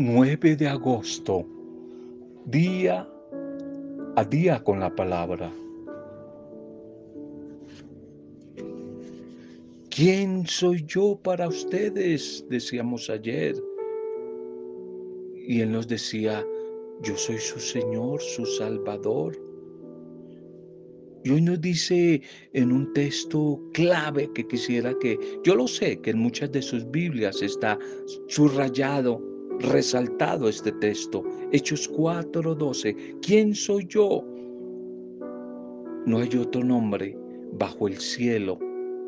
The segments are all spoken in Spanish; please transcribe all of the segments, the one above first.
9 de agosto, día a día con la palabra. ¿Quién soy yo para ustedes? Decíamos ayer. Y Él nos decía, yo soy su Señor, su Salvador. Y hoy nos dice en un texto clave que quisiera que, yo lo sé, que en muchas de sus Biblias está subrayado, resaltado este texto. Hechos 4:12. ¿Quién soy yo? No hay otro nombre bajo el cielo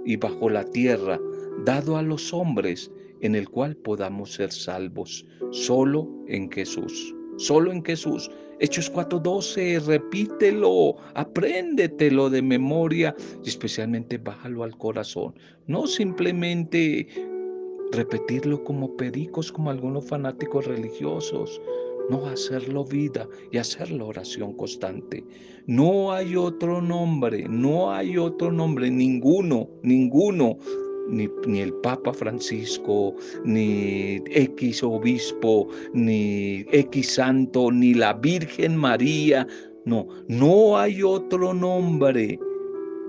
y bajo la tierra dado a los hombres en el cual podamos ser salvos, solo en Jesús, solo en Jesús. Hechos 4:12, repítelo, apréndetelo de memoria y especialmente bájalo al corazón. No simplemente repetirlo como pericos, como algunos fanáticos religiosos no hacerlo vida y hacerlo oración constante. No hay otro nombre, no hay otro nombre, ninguno, ninguno, ni, ni, el Papa Francisco, ni X obispo, ni X santo, ni la Virgen María. No, no hay otro nombre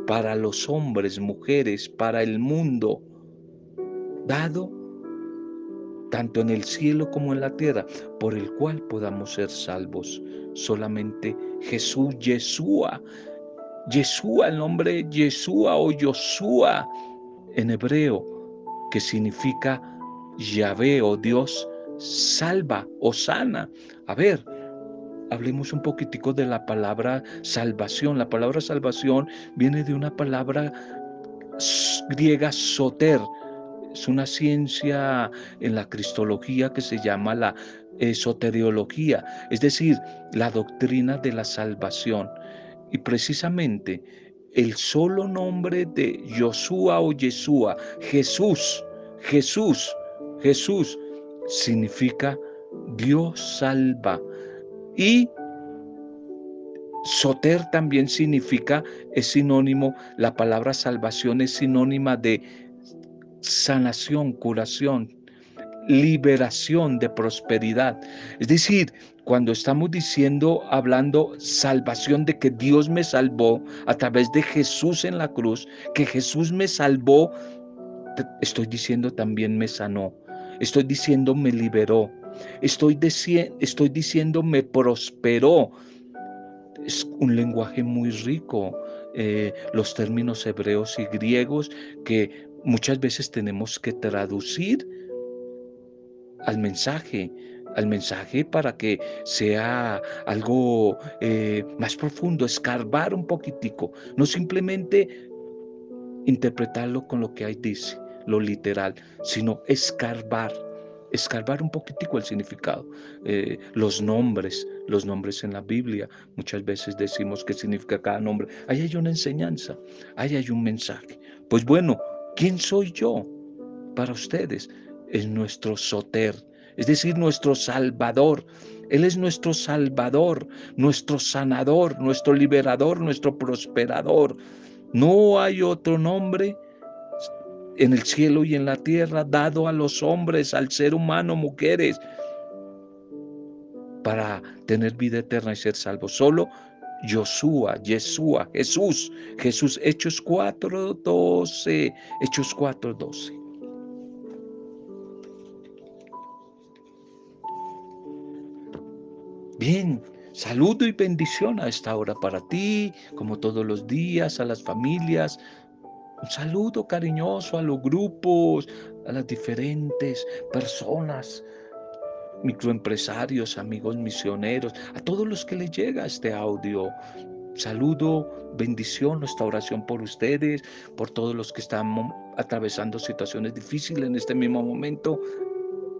para los hombres, mujeres, para el mundo, dado tanto en el cielo como en la tierra, por el cual podamos ser salvos. Solamente Jesús, Yeshua, Yeshua, el nombre Yeshua o Yoshua en hebreo, que significa Yahvé o Dios salva o sana. A ver, hablemos un poquitico de la palabra salvación. La palabra salvación viene de una palabra griega soter, es una ciencia en la cristología que se llama la esoteriología, es decir, la doctrina de la salvación. Y precisamente el solo nombre de Josué o Yeshua, Jesús, Jesús, Jesús, significa Dios salva. Y Soter también significa, es sinónimo, la palabra salvación es sinónima de sanación, curación, liberación de prosperidad. Es decir, cuando estamos diciendo, hablando salvación de que Dios me salvó a través de Jesús en la cruz, que Jesús me salvó, estoy diciendo también me sanó, estoy diciendo me liberó, estoy, estoy diciendo me prosperó. Es un lenguaje muy rico, eh, los términos hebreos y griegos que muchas veces tenemos que traducir al mensaje, al mensaje para que sea algo eh, más profundo, escarbar un poquitico, no simplemente interpretarlo con lo que ahí dice, lo literal, sino escarbar, escarbar un poquitico el significado. Eh, los nombres, los nombres en la Biblia, muchas veces decimos qué significa cada nombre. Ahí hay una enseñanza, ahí hay un mensaje. Pues bueno, ¿Quién soy yo para ustedes? Es nuestro soter, es decir, nuestro salvador. Él es nuestro salvador, nuestro sanador, nuestro liberador, nuestro prosperador. No hay otro nombre en el cielo y en la tierra dado a los hombres, al ser humano, mujeres, para tener vida eterna y ser salvos. Solo Josué, Yeshua, Jesús, Jesús, Hechos 4.12, Hechos 4.12. Bien, saludo y bendición a esta hora para ti, como todos los días, a las familias. Un saludo cariñoso a los grupos, a las diferentes personas microempresarios, amigos misioneros, a todos los que les llega este audio. Saludo, bendición, nuestra oración por ustedes, por todos los que están atravesando situaciones difíciles en este mismo momento.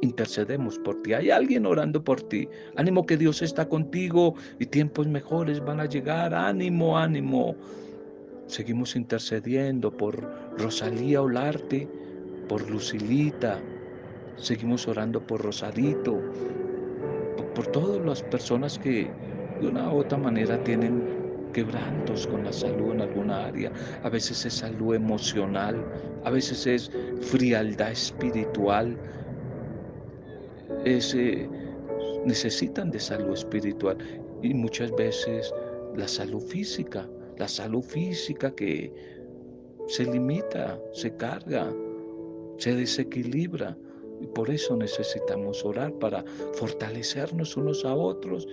Intercedemos por ti. Hay alguien orando por ti. Ánimo que Dios está contigo y tiempos mejores van a llegar. Ánimo, ánimo. Seguimos intercediendo por Rosalía Olarte, por Lucilita, Seguimos orando por Rosadito, por, todas las personas que de una u otra manera tienen quebrantos con la salud en alguna área. A veces es salud emocional, a veces es frialdad espiritual, es eh, necesitan de salud espiritual y muchas veces la salud física, la salud física que se limita, se carga, se desequilibra. Y por eso necesitamos orar para fortalecernos unos a otros,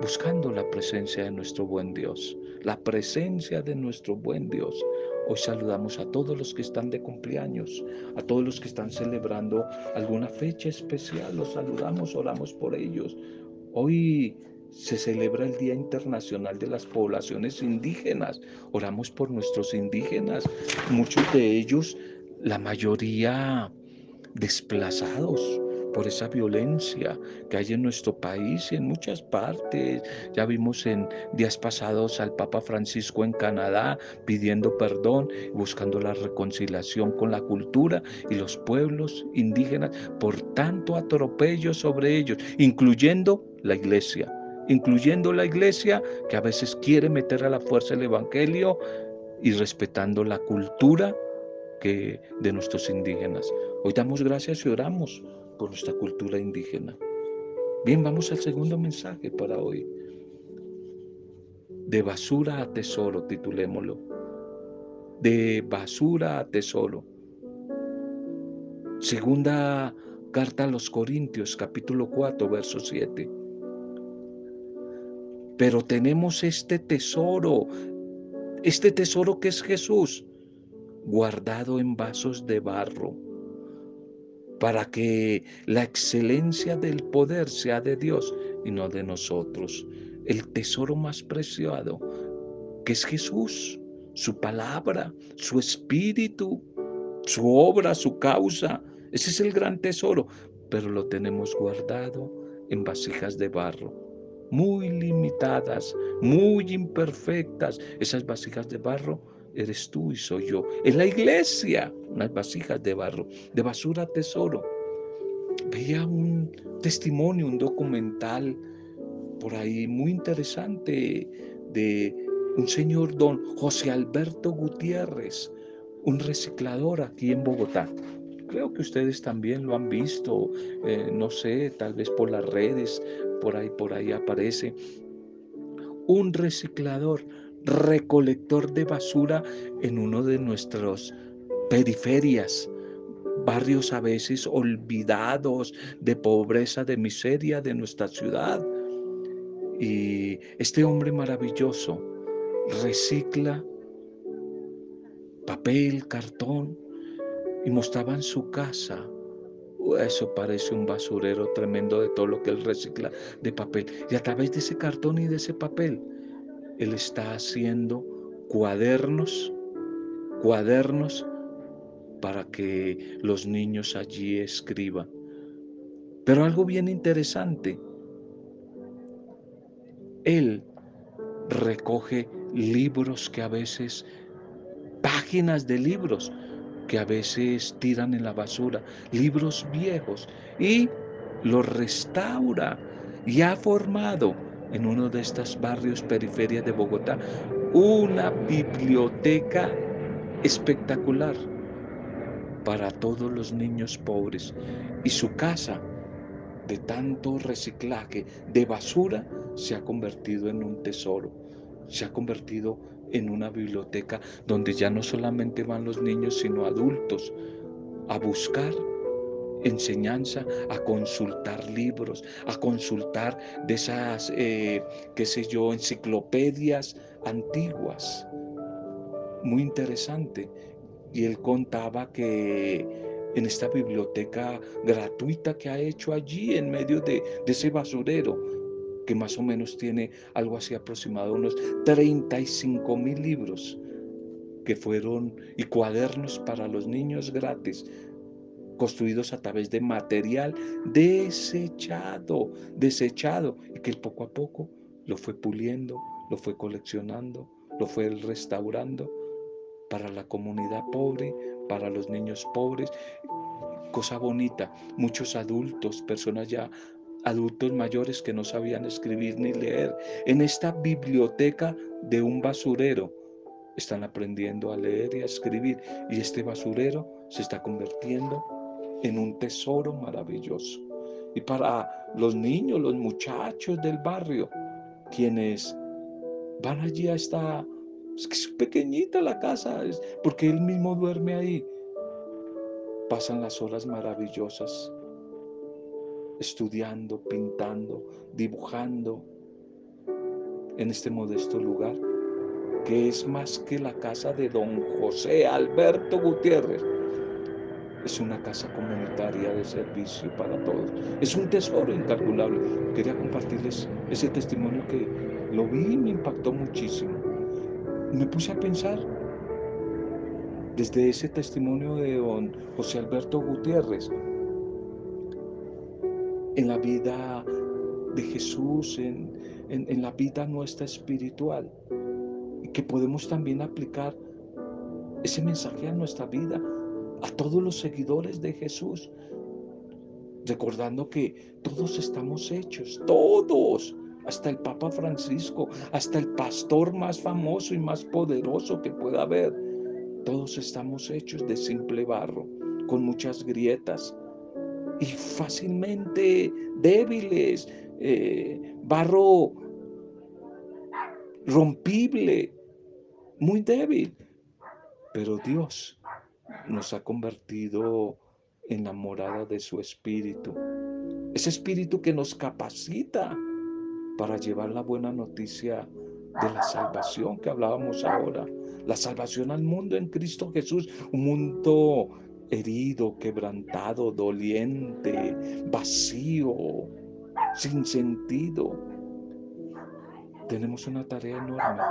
buscando la presencia de nuestro buen Dios, la presencia de nuestro buen Dios. Hoy saludamos a todos los que están de cumpleaños, a todos los que están celebrando alguna fecha especial. Los saludamos, oramos por ellos. Hoy se celebra el Día Internacional de las Poblaciones Indígenas. Oramos por nuestros indígenas, muchos de ellos, la mayoría desplazados, por esa violencia que hay en nuestro país y en muchas partes. Ya vimos en días pasados al Papa Francisco en Canadá pidiendo perdón, buscando la reconciliación con la cultura y los pueblos indígenas por tanto atropello sobre ellos, incluyendo la iglesia incluyendo la iglesia que a veces quiere meter a la fuerza el Evangelio y respetando la cultura que de nuestros indígenas. Hoy damos gracias y oramos nuestra cultura indígena. Bien, vamos al segundo mensaje para hoy. De basura a tesoro, titulémoslo. De basura a tesoro. Segunda carta a los Corintios, capítulo 4, verso 7. Pero tenemos este tesoro, este tesoro que es Jesús, guardado en vasos de barro para que la excelencia del poder sea de Dios y no de nosotros. El tesoro más preciado, que es Jesús, su palabra, su espíritu, su obra, su causa. Ese es el gran tesoro, pero lo tenemos guardado en vasijas de barro, muy limitadas, muy imperfectas. Esas vasijas de barro eres tú y soy yo. En la iglesia, unas vasijas de barro, de basura tesoro. Veía un testimonio, un documental por ahí muy interesante de un señor don José Alberto Gutiérrez, un reciclador aquí en Bogotá. Creo que ustedes también lo han visto, eh, no sé, tal vez por las redes, por ahí, por ahí aparece. Un reciclador recolector de basura en uno de nuestros periferias, barrios a veces olvidados de pobreza, de miseria de nuestra ciudad. Y este hombre maravilloso recicla papel, cartón y mostraba en su casa. Eso parece un basurero tremendo de todo lo que él recicla de papel. Y a través de ese cartón y de ese papel, él está haciendo cuadernos, cuadernos para que los niños allí escriban. Pero algo bien interesante, Él recoge libros que a veces, páginas de libros que a veces tiran en la basura, libros viejos, y los restaura y ha formado en uno de estos barrios periferias de Bogotá, una biblioteca espectacular para todos los niños pobres. Y su casa, de tanto reciclaje de basura, se ha convertido en un tesoro, se ha convertido en una biblioteca donde ya no solamente van los niños, sino adultos a buscar enseñanza, a consultar libros, a consultar de esas, eh, qué sé yo, enciclopedias antiguas. Muy interesante. Y él contaba que en esta biblioteca gratuita que ha hecho allí en medio de, de ese basurero, que más o menos tiene algo así aproximado, unos 35 mil libros que fueron y cuadernos para los niños gratis construidos a través de material desechado, desechado, y que poco a poco lo fue puliendo, lo fue coleccionando, lo fue restaurando para la comunidad pobre, para los niños pobres. Cosa bonita, muchos adultos, personas ya adultos mayores que no sabían escribir ni leer, en esta biblioteca de un basurero, están aprendiendo a leer y a escribir y este basurero se está convirtiendo en un tesoro maravilloso. y para los niños, los muchachos del barrio, quienes van allí a esta, es que es pequeñita la casa, porque él mismo duerme ahí. Pasan las horas maravillosas estudiando, pintando, dibujando en este modesto lugar, que es más que la casa de don José Alberto Gutiérrez. Es una casa comunitaria de servicio para todos. Es un tesoro incalculable. Quería compartirles ese testimonio que lo vi y me impactó muchísimo. Me puse a pensar desde ese testimonio de don José Alberto Gutiérrez en la vida de Jesús, en, en, la vida nuestra espiritual, y que podemos también aplicar ese mensaje a nuestra vida, a todos los seguidores de Jesús, recordando que todos estamos hechos, todos, hasta el Papa Francisco, hasta el pastor más famoso y más poderoso que pueda haber, todos estamos hechos de simple barro, con muchas grietas, y fácilmente débiles, eh, barro rompible, muy débil. Pero Dios nos ha convertido en la morada de su espíritu. Ese espíritu que nos capacita para llevar la buena noticia de la salvación que hablábamos ahora. La salvación al mundo en Cristo Jesús, un mundo herido, quebrantado, doliente, vacío, sin sentido. Tenemos una tarea enorme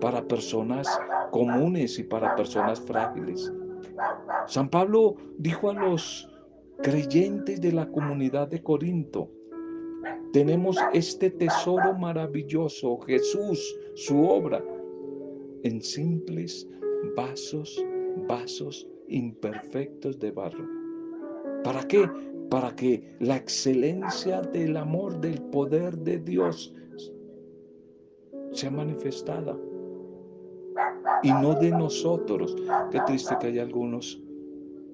para personas comunes y para personas frágiles. San Pablo dijo a los creyentes de la comunidad de Corinto, tenemos este tesoro maravilloso, Jesús, su obra, en simples vasos, vasos imperfectos de barro. ¿Para qué? Para que la excelencia del amor, del poder de Dios sea manifestada. Y no de nosotros. Qué triste que hay algunos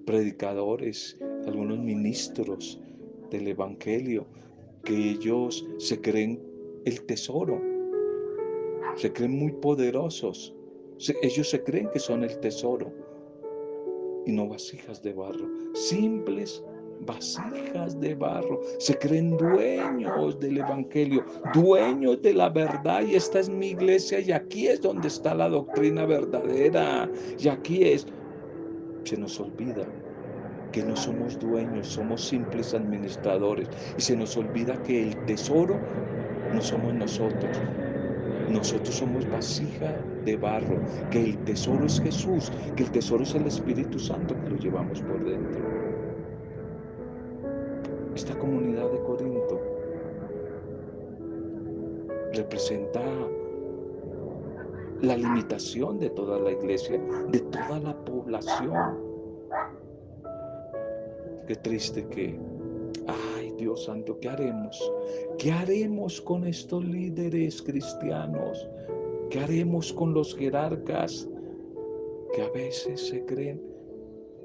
predicadores, algunos ministros del Evangelio, que ellos se creen el tesoro, se creen muy poderosos, ellos se creen que son el tesoro y no vasijas de barro, simples vasijas de barro. Se creen dueños del Evangelio, dueños de la verdad y esta es mi iglesia y aquí es donde está la doctrina verdadera y aquí es. Se nos olvida que no somos dueños, somos simples administradores y se nos olvida que el tesoro no somos nosotros, nosotros somos vasija de barro, que el tesoro es Jesús, que el tesoro es el Espíritu Santo que lo llevamos por dentro. Esta comunidad de Corinto representa la limitación de toda la iglesia, de toda la población. Qué triste que Dios Santo, ¿qué haremos? ¿Qué haremos con estos líderes cristianos? ¿Qué haremos con los jerarcas que a veces se creen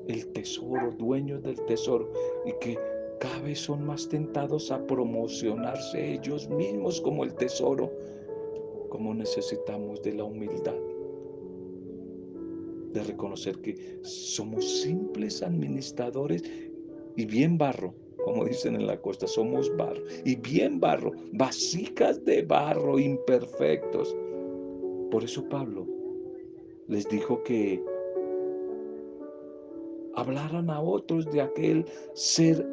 el tesoro, dueños del tesoro y que cada vez son más tentados a promocionarse ellos mismos como el tesoro? Como necesitamos de la humildad, de reconocer que somos simples administradores y bien barro como dicen en la costa, somos barro, y bien barro, vasijas de barro imperfectos. Por eso Pablo les dijo que hablaran a otros de aquel ser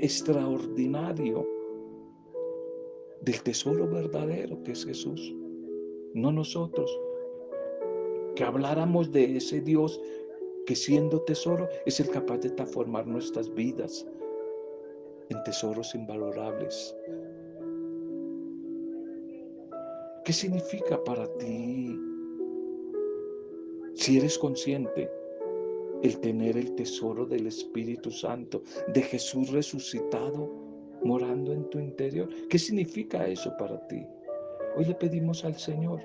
extraordinario, del tesoro verdadero que es Jesús, no nosotros. Que habláramos de ese Dios que siendo tesoro es el capaz de transformar nuestras vidas, en tesoros invalorables. ¿Qué significa para ti, si eres consciente, el tener el tesoro del Espíritu Santo, de Jesús resucitado, morando en tu interior? ¿Qué significa eso para ti? Hoy le pedimos al Señor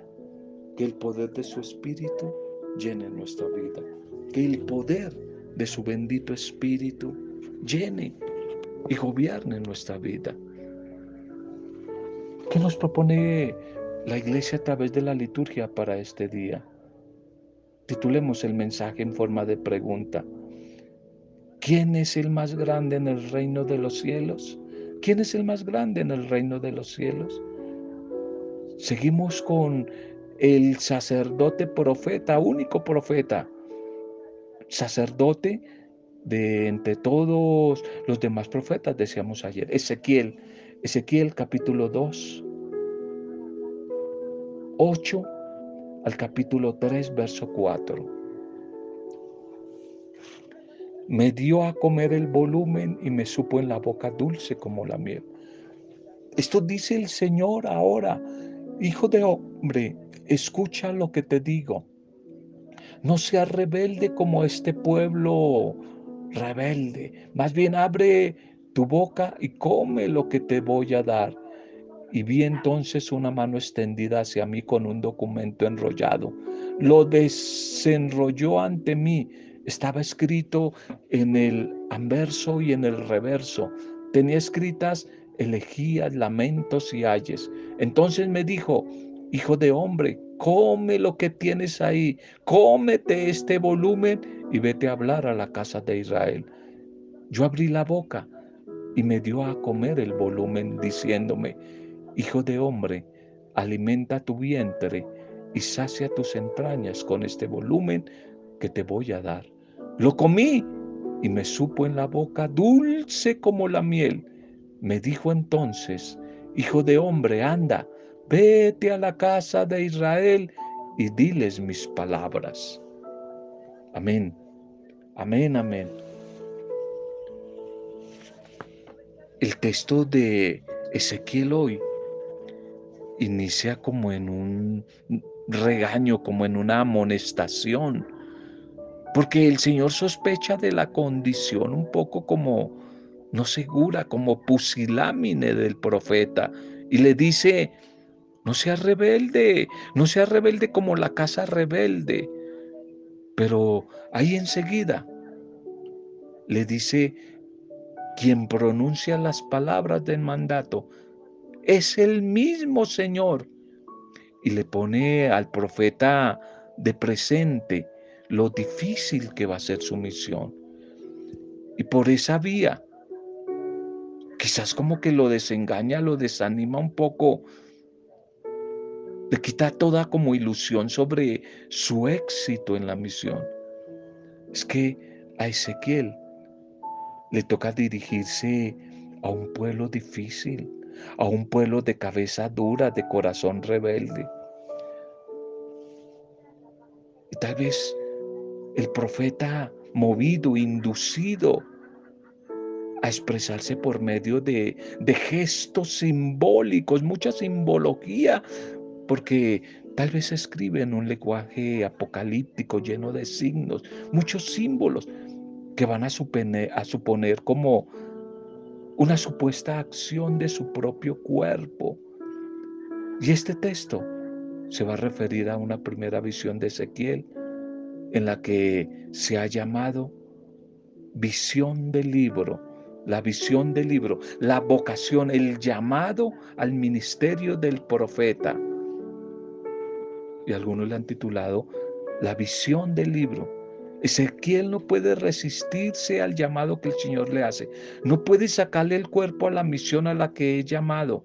que el poder de su Espíritu llene nuestra vida, que el poder de su bendito Espíritu llene y gobierne nuestra vida. ¿Qué nos propone la iglesia a través de la liturgia para este día? Titulemos el mensaje en forma de pregunta. ¿Quién es el más grande en el reino de los cielos? ¿Quién es el más grande en el reino de los cielos? Seguimos con el sacerdote profeta, único profeta, sacerdote de entre todos los demás profetas, decíamos ayer, Ezequiel, Ezequiel capítulo 2, 8 al capítulo 3, verso 4. Me dio a comer el volumen y me supo en la boca dulce como la miel. Esto dice el Señor ahora, hijo de hombre, escucha lo que te digo. No seas rebelde como este pueblo rebelde. Más bien abre tu boca y come lo que te voy a dar. Y vi entonces una mano extendida hacia mí con un documento enrollado. Lo desenrolló ante mí. Estaba escrito en el anverso y en el reverso. Tenía escritas elegías, lamentos y ayes. Entonces me dijo, hijo de hombre, come lo que tienes ahí, cómete este volumen y vete a hablar a la casa de Israel. Yo abrí la boca y me dio a comer el volumen diciéndome, Hijo de hombre, alimenta tu vientre y sacia tus entrañas con este volumen que te voy a dar. Lo comí y me supo en la boca dulce como la miel. Me dijo entonces, Hijo de hombre, anda, vete a la casa de Israel y diles mis palabras. Amén, amén, amén. El texto de Ezequiel hoy inicia como en un regaño, como en una amonestación, porque el Señor sospecha de la condición un poco como no segura, como pusilámine del profeta, y le dice, no seas rebelde, no seas rebelde como la casa rebelde. Pero ahí enseguida le dice, quien pronuncia las palabras del mandato es el mismo Señor. Y le pone al profeta de presente lo difícil que va a ser su misión. Y por esa vía, quizás como que lo desengaña, lo desanima un poco, le quita toda como ilusión sobre su éxito en la misión. Es que a Ezequiel le toca dirigirse a un pueblo difícil, a un pueblo de cabeza dura, de corazón rebelde. Y tal vez el profeta movido, inducido a expresarse por medio de, gestos simbólicos, mucha simbología, porque tal vez escribe en un lenguaje apocalíptico lleno de signos, muchos símbolos que van a suponer, a suponer como una supuesta acción de su propio cuerpo. Y este texto se va a referir a una primera visión de Ezequiel en la que se ha llamado visión del libro, la visión del libro, la vocación, el llamado al ministerio del profeta. Y algunos le han titulado la visión del libro Ezequiel no puede resistirse al llamado que el Señor le hace. No puede sacarle el cuerpo a la misión a la que he llamado.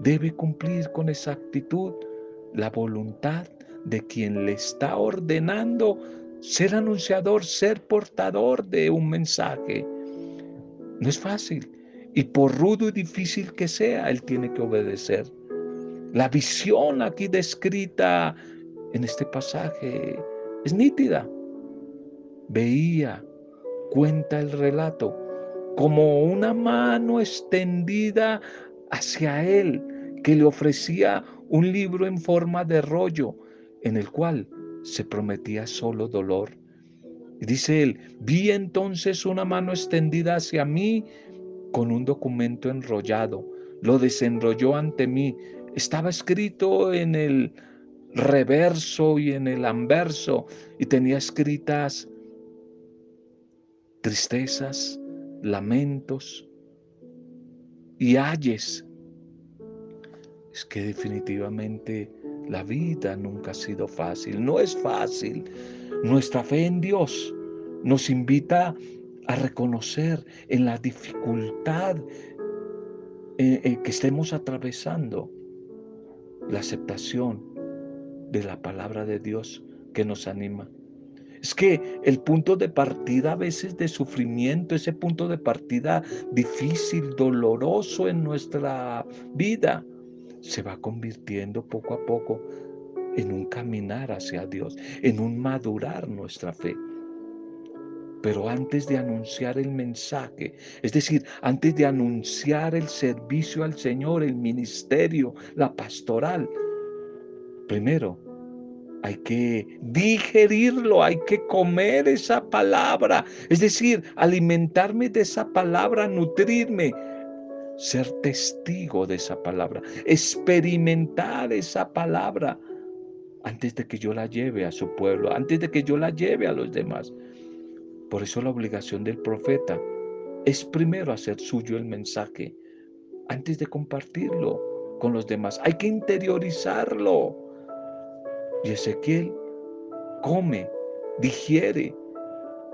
Debe cumplir con exactitud la voluntad de quien le está ordenando ser anunciador, ser portador de un mensaje. No es fácil. Y por rudo y difícil que sea, él tiene que obedecer. La visión aquí descrita en este pasaje es nítida veía, cuenta el relato, como una mano extendida hacia él que le ofrecía un libro en forma de rollo en el cual se prometía solo dolor. Y dice él, vi entonces una mano extendida hacia mí con un documento enrollado. Lo desenrolló ante mí. Estaba escrito en el reverso y en el anverso y tenía escritas tristezas, lamentos y ayes. Es que definitivamente la vida nunca ha sido fácil, no es fácil. Nuestra fe en Dios nos invita a reconocer en la dificultad eh, eh, que estemos atravesando la aceptación de la palabra de Dios que nos anima. Es que el punto de partida a veces de sufrimiento, ese punto de partida difícil, doloroso en nuestra vida, se va convirtiendo poco a poco en un caminar hacia Dios, en un madurar nuestra fe. Pero antes de anunciar el mensaje, es decir, antes de anunciar el servicio al Señor, el ministerio, la pastoral, primero hay que digerirlo, hay que comer esa palabra, es decir, alimentarme de esa palabra, nutrirme, ser testigo de esa palabra, experimentar esa palabra antes de que yo la lleve a su pueblo, antes de que yo la lleve a los demás. Por eso la obligación del profeta es primero hacer suyo el mensaje antes de compartirlo con los demás. Hay que interiorizarlo. Y Ezequiel come, digiere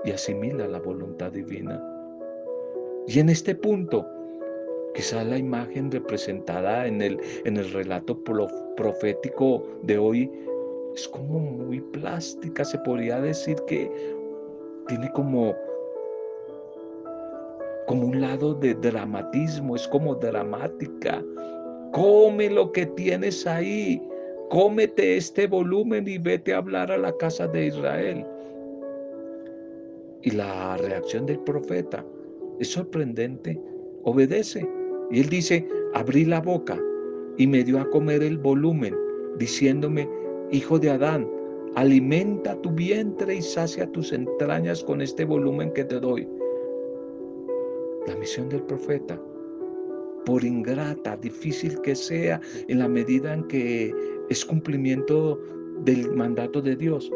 y asimila la voluntad divina. Y en este punto, quizá la imagen representada en el, en el relato profético de hoy es como muy plástica, se podría decir que tiene como como un lado de dramatismo, es como dramática. Come lo que tienes ahí, cómete este volumen y vete a hablar a la casa de Israel. Y la reacción del profeta es sorprendente, obedece. Y él dice, abrí la boca y me dio a comer el volumen, diciéndome, hijo de Adán, alimenta tu vientre y sacia tus entrañas con este volumen que te doy. La misión del profeta, por ingrata, difícil que sea, en la medida en que es cumplimiento del mandato de Dios,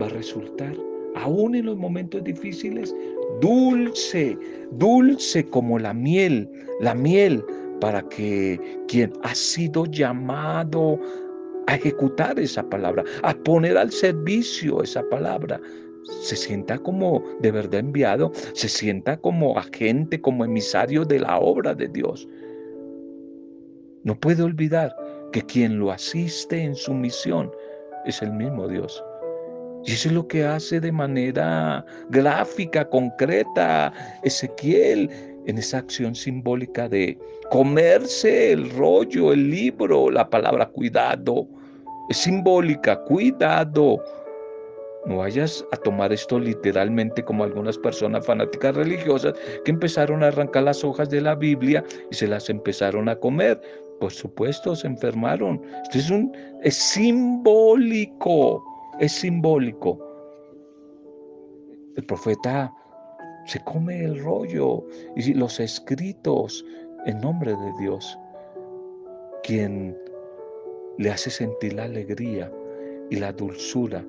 va a resultar, aún en los momentos difíciles, dulce, dulce como la miel, la miel para que quien ha sido llamado a ejecutar esa palabra, a poner al servicio esa palabra. Se sienta como de verdad enviado, se sienta como agente, como emisario de la obra de Dios. No puede olvidar que quien lo asiste en su misión es el mismo Dios. Y eso es lo que hace de manera gráfica, concreta, Ezequiel en esa acción simbólica de comerse el rollo, el libro, la palabra cuidado, es simbólica, cuidado. No vayas a tomar esto literalmente como algunas personas fanáticas religiosas que empezaron a arrancar las hojas de la Biblia y se las empezaron a comer. Por supuesto, se enfermaron. Esto es, un, es simbólico, es simbólico. El profeta se come el rollo y los escritos en nombre de Dios. Quien le hace sentir la alegría y la dulzura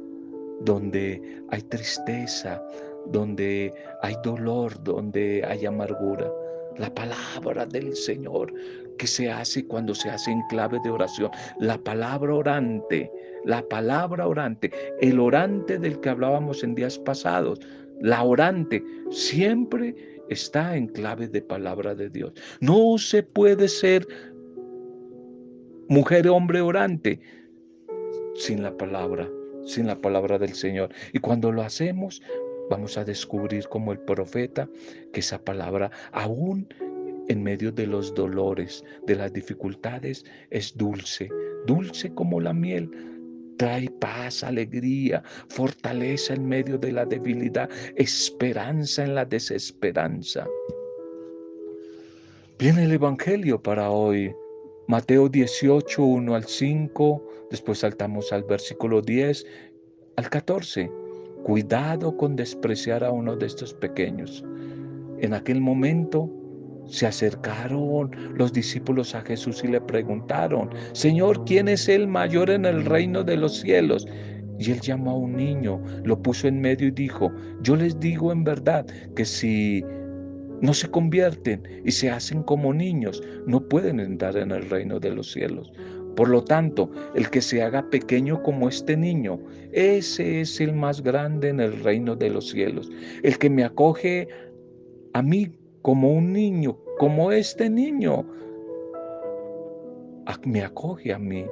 donde hay tristeza, donde hay dolor, donde hay amargura. La palabra del Señor que se hace cuando se hace en clave de oración. La palabra orante, la palabra orante, el orante del que hablábamos en días pasados, la orante siempre está en clave de palabra de Dios. No se puede ser mujer, hombre orante, sin la palabra, sin la palabra del Señor. Y cuando lo hacemos, vamos a descubrir como el profeta que esa palabra, aún en medio de los dolores, de las dificultades, es dulce, dulce como la miel. Trae paz, alegría, fortaleza en medio de la debilidad, esperanza en la desesperanza. Viene el Evangelio para hoy. Mateo 18, 1 al 5, después saltamos al versículo 10 al 14. Cuidado con despreciar a uno de estos pequeños. En aquel momento se acercaron los discípulos a Jesús y le preguntaron, Señor, ¿quién es el mayor en el reino de los cielos? Y él llamó a un niño, lo puso en medio y dijo, yo les digo en verdad que si no se convierten y se hacen como niños, no pueden entrar en el reino de los cielos. Por lo tanto, el que se haga pequeño como este niño, ese es el más grande en el reino de los cielos. El que me acoge a mí como un niño, como este niño, me acoge a mí.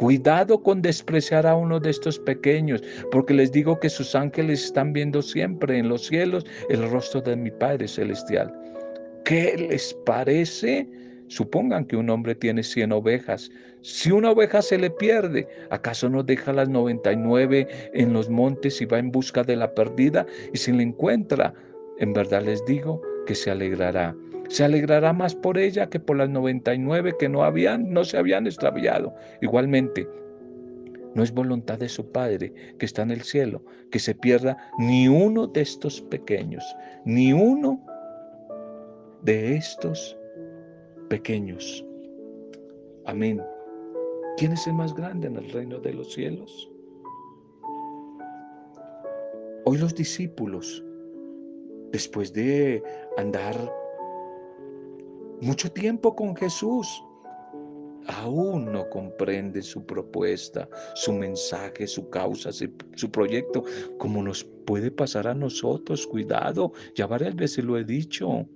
Cuidado con despreciar a uno de estos pequeños, porque les digo que sus ángeles están viendo siempre en los cielos el rostro de mi Padre Celestial. ¿Qué les parece? Supongan que un hombre tiene 100 ovejas. Si una oveja se le pierde, ¿acaso no deja las 99 en los montes y va en busca de la perdida? Y si la encuentra, en verdad les digo que se alegrará se alegrará más por ella que por las 99 que no habían, no se habían extraviado. Igualmente, no es voluntad de su Padre que está en el cielo que se pierda ni uno de estos pequeños, ni uno de estos pequeños. Amén. ¿Quién es el más grande en el reino de los cielos? Hoy los discípulos, después de andar mucho tiempo con Jesús. Aún no comprende su propuesta, su mensaje, su causa, su proyecto, como nos puede pasar a nosotros. Cuidado, ya varias veces lo he dicho,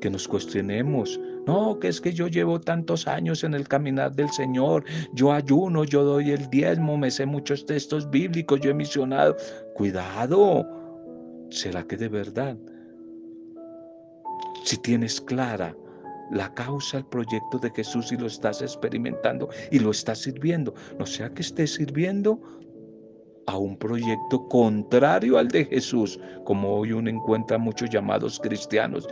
que nos cuestionemos. No, que es que yo llevo tantos años en el caminar del Señor, yo ayuno, yo doy el diezmo, me sé muchos textos bíblicos, yo he misionado. Cuidado, ¿será que de verdad si tienes clara la causa, el proyecto de Jesús y lo estás experimentando y lo estás sirviendo, no sea que estés sirviendo a un proyecto contrario al de Jesús, como hoy uno encuentra muchos llamados cristianos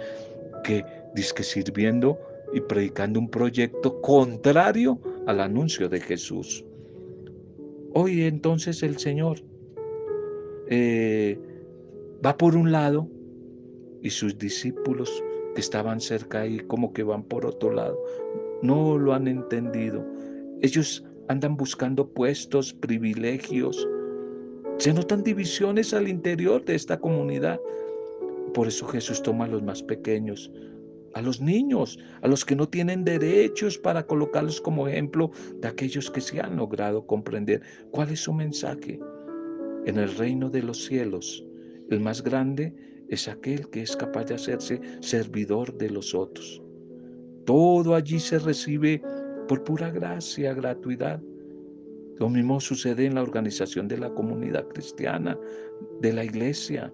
que que sirviendo y predicando un proyecto contrario al anuncio de Jesús. Hoy entonces el Señor eh, va por un lado y sus discípulos que estaban cerca ahí como que van por otro lado. No lo han entendido. Ellos andan buscando puestos, privilegios. Se notan divisiones al interior de esta comunidad. Por eso Jesús toma a los más pequeños, a los niños, a los que no tienen derechos para colocarlos como ejemplo de aquellos que se han logrado comprender cuál es su mensaje. En el reino de los cielos, el más grande es aquel que es capaz de hacerse servidor de los otros. Todo allí se recibe por pura gracia, gratuidad. Lo mismo sucede en la organización de la comunidad cristiana, de la iglesia.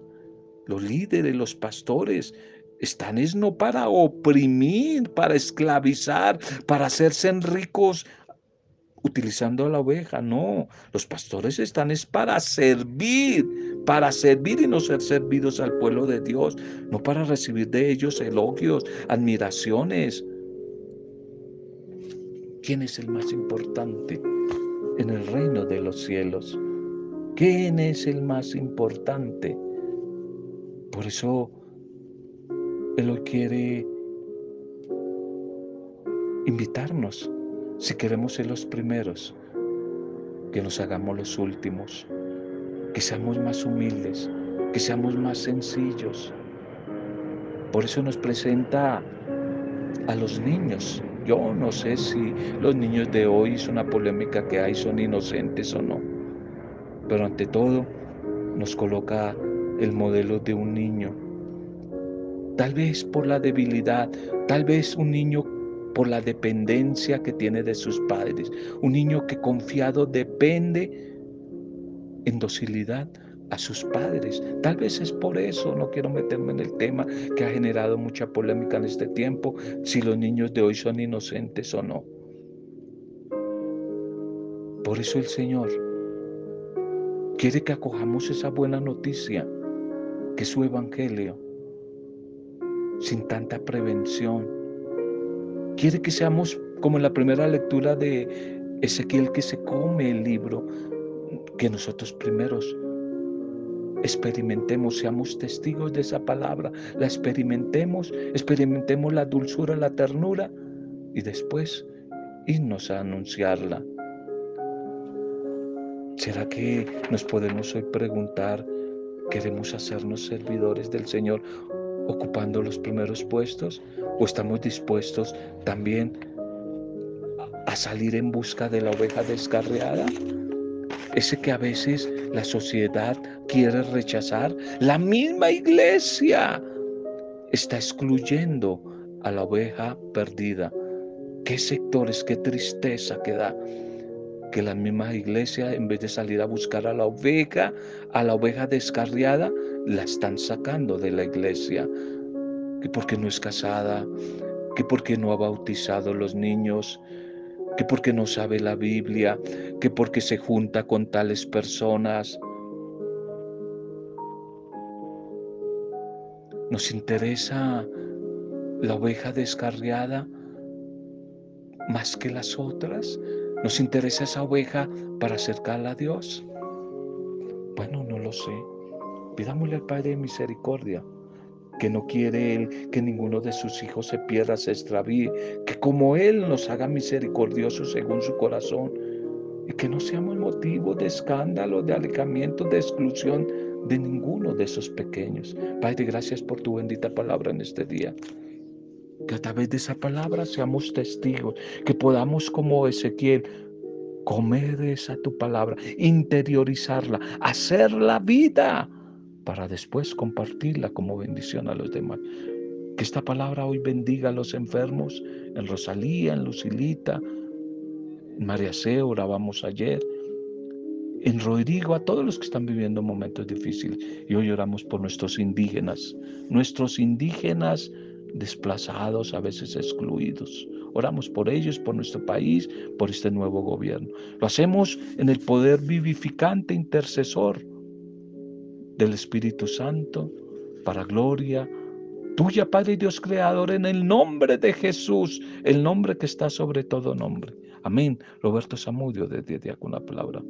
Los líderes, los pastores, están es no para oprimir, para esclavizar, para hacerse ricos utilizando a la oveja, no. Los pastores están es para servir, para servir y no ser servidos al pueblo de Dios, no para recibir de ellos elogios, admiraciones. ¿Quién es el más importante en el reino de los cielos? ¿Quién es el más importante? Por eso Él hoy quiere invitarnos si queremos ser los primeros, que nos hagamos los últimos, que seamos más humildes, que seamos más sencillos. Por eso nos presenta a los niños. Yo no sé si los niños de hoy es una polémica que hay, son inocentes o no. Pero ante todo nos coloca el modelo de un niño. Tal vez por la debilidad, tal vez un niño por la dependencia que tiene de sus padres. Un niño que confiado depende en docilidad a sus padres. Tal vez es por eso, no quiero meterme en el tema que ha generado mucha polémica en este tiempo, si los niños de hoy son inocentes o no. Por eso el Señor quiere que acojamos esa buena noticia, que su Evangelio, sin tanta prevención, Quiere que seamos como en la primera lectura de Ezequiel que se come el libro, que nosotros primeros experimentemos, seamos testigos de esa palabra, la experimentemos, experimentemos la dulzura, la ternura y después irnos a anunciarla. ¿Será que nos podemos hoy preguntar, queremos hacernos servidores del Señor ocupando los primeros puestos o estamos dispuestos también a salir en busca de la oveja descarriada? Ese que a veces la sociedad quiere rechazar, la misma iglesia está excluyendo a la oveja perdida. ¿Qué sectores, qué tristeza que da que la misma iglesia, en vez de salir a buscar a la oveja, a la oveja descarriada, la están sacando de la iglesia? Que porque no es casada, que porque no ha bautizado los niños, que porque no sabe la Biblia, que porque se junta con tales personas. Nos interesa la oveja descarriada más que las otras. Nos interesa esa oveja para acercarla a Dios. Bueno, no lo sé. Pidámosle al Padre de misericordia que no quiere Él que ninguno de sus hijos se pierda, se extravíe, que como Él nos haga misericordiosos según su corazón y que no seamos motivo de escándalo, de alejamiento, de exclusión de ninguno de esos pequeños. Padre, gracias por tu bendita palabra en este día. Que a través de esa palabra seamos testigos, que podamos como Ezequiel comer esa tu palabra, interiorizarla, hacerla vida para después compartirla como bendición a los demás. Que esta palabra hoy bendiga a los enfermos en Rosalía, en Lucilita, en María C, orábamos ayer, en Rodrigo, a todos los que están viviendo momentos difíciles. Y hoy oramos por nuestros indígenas, nuestros indígenas desplazados, a veces excluidos. Oramos por ellos, por nuestro país, por este nuevo gobierno. Lo hacemos en el poder vivificante intercesor del Espíritu Santo, para gloria tuya, Padre Dios Creador, en el nombre de Jesús, el nombre que está sobre todo nombre. Amén. Roberto Samudio, desde la Palabra.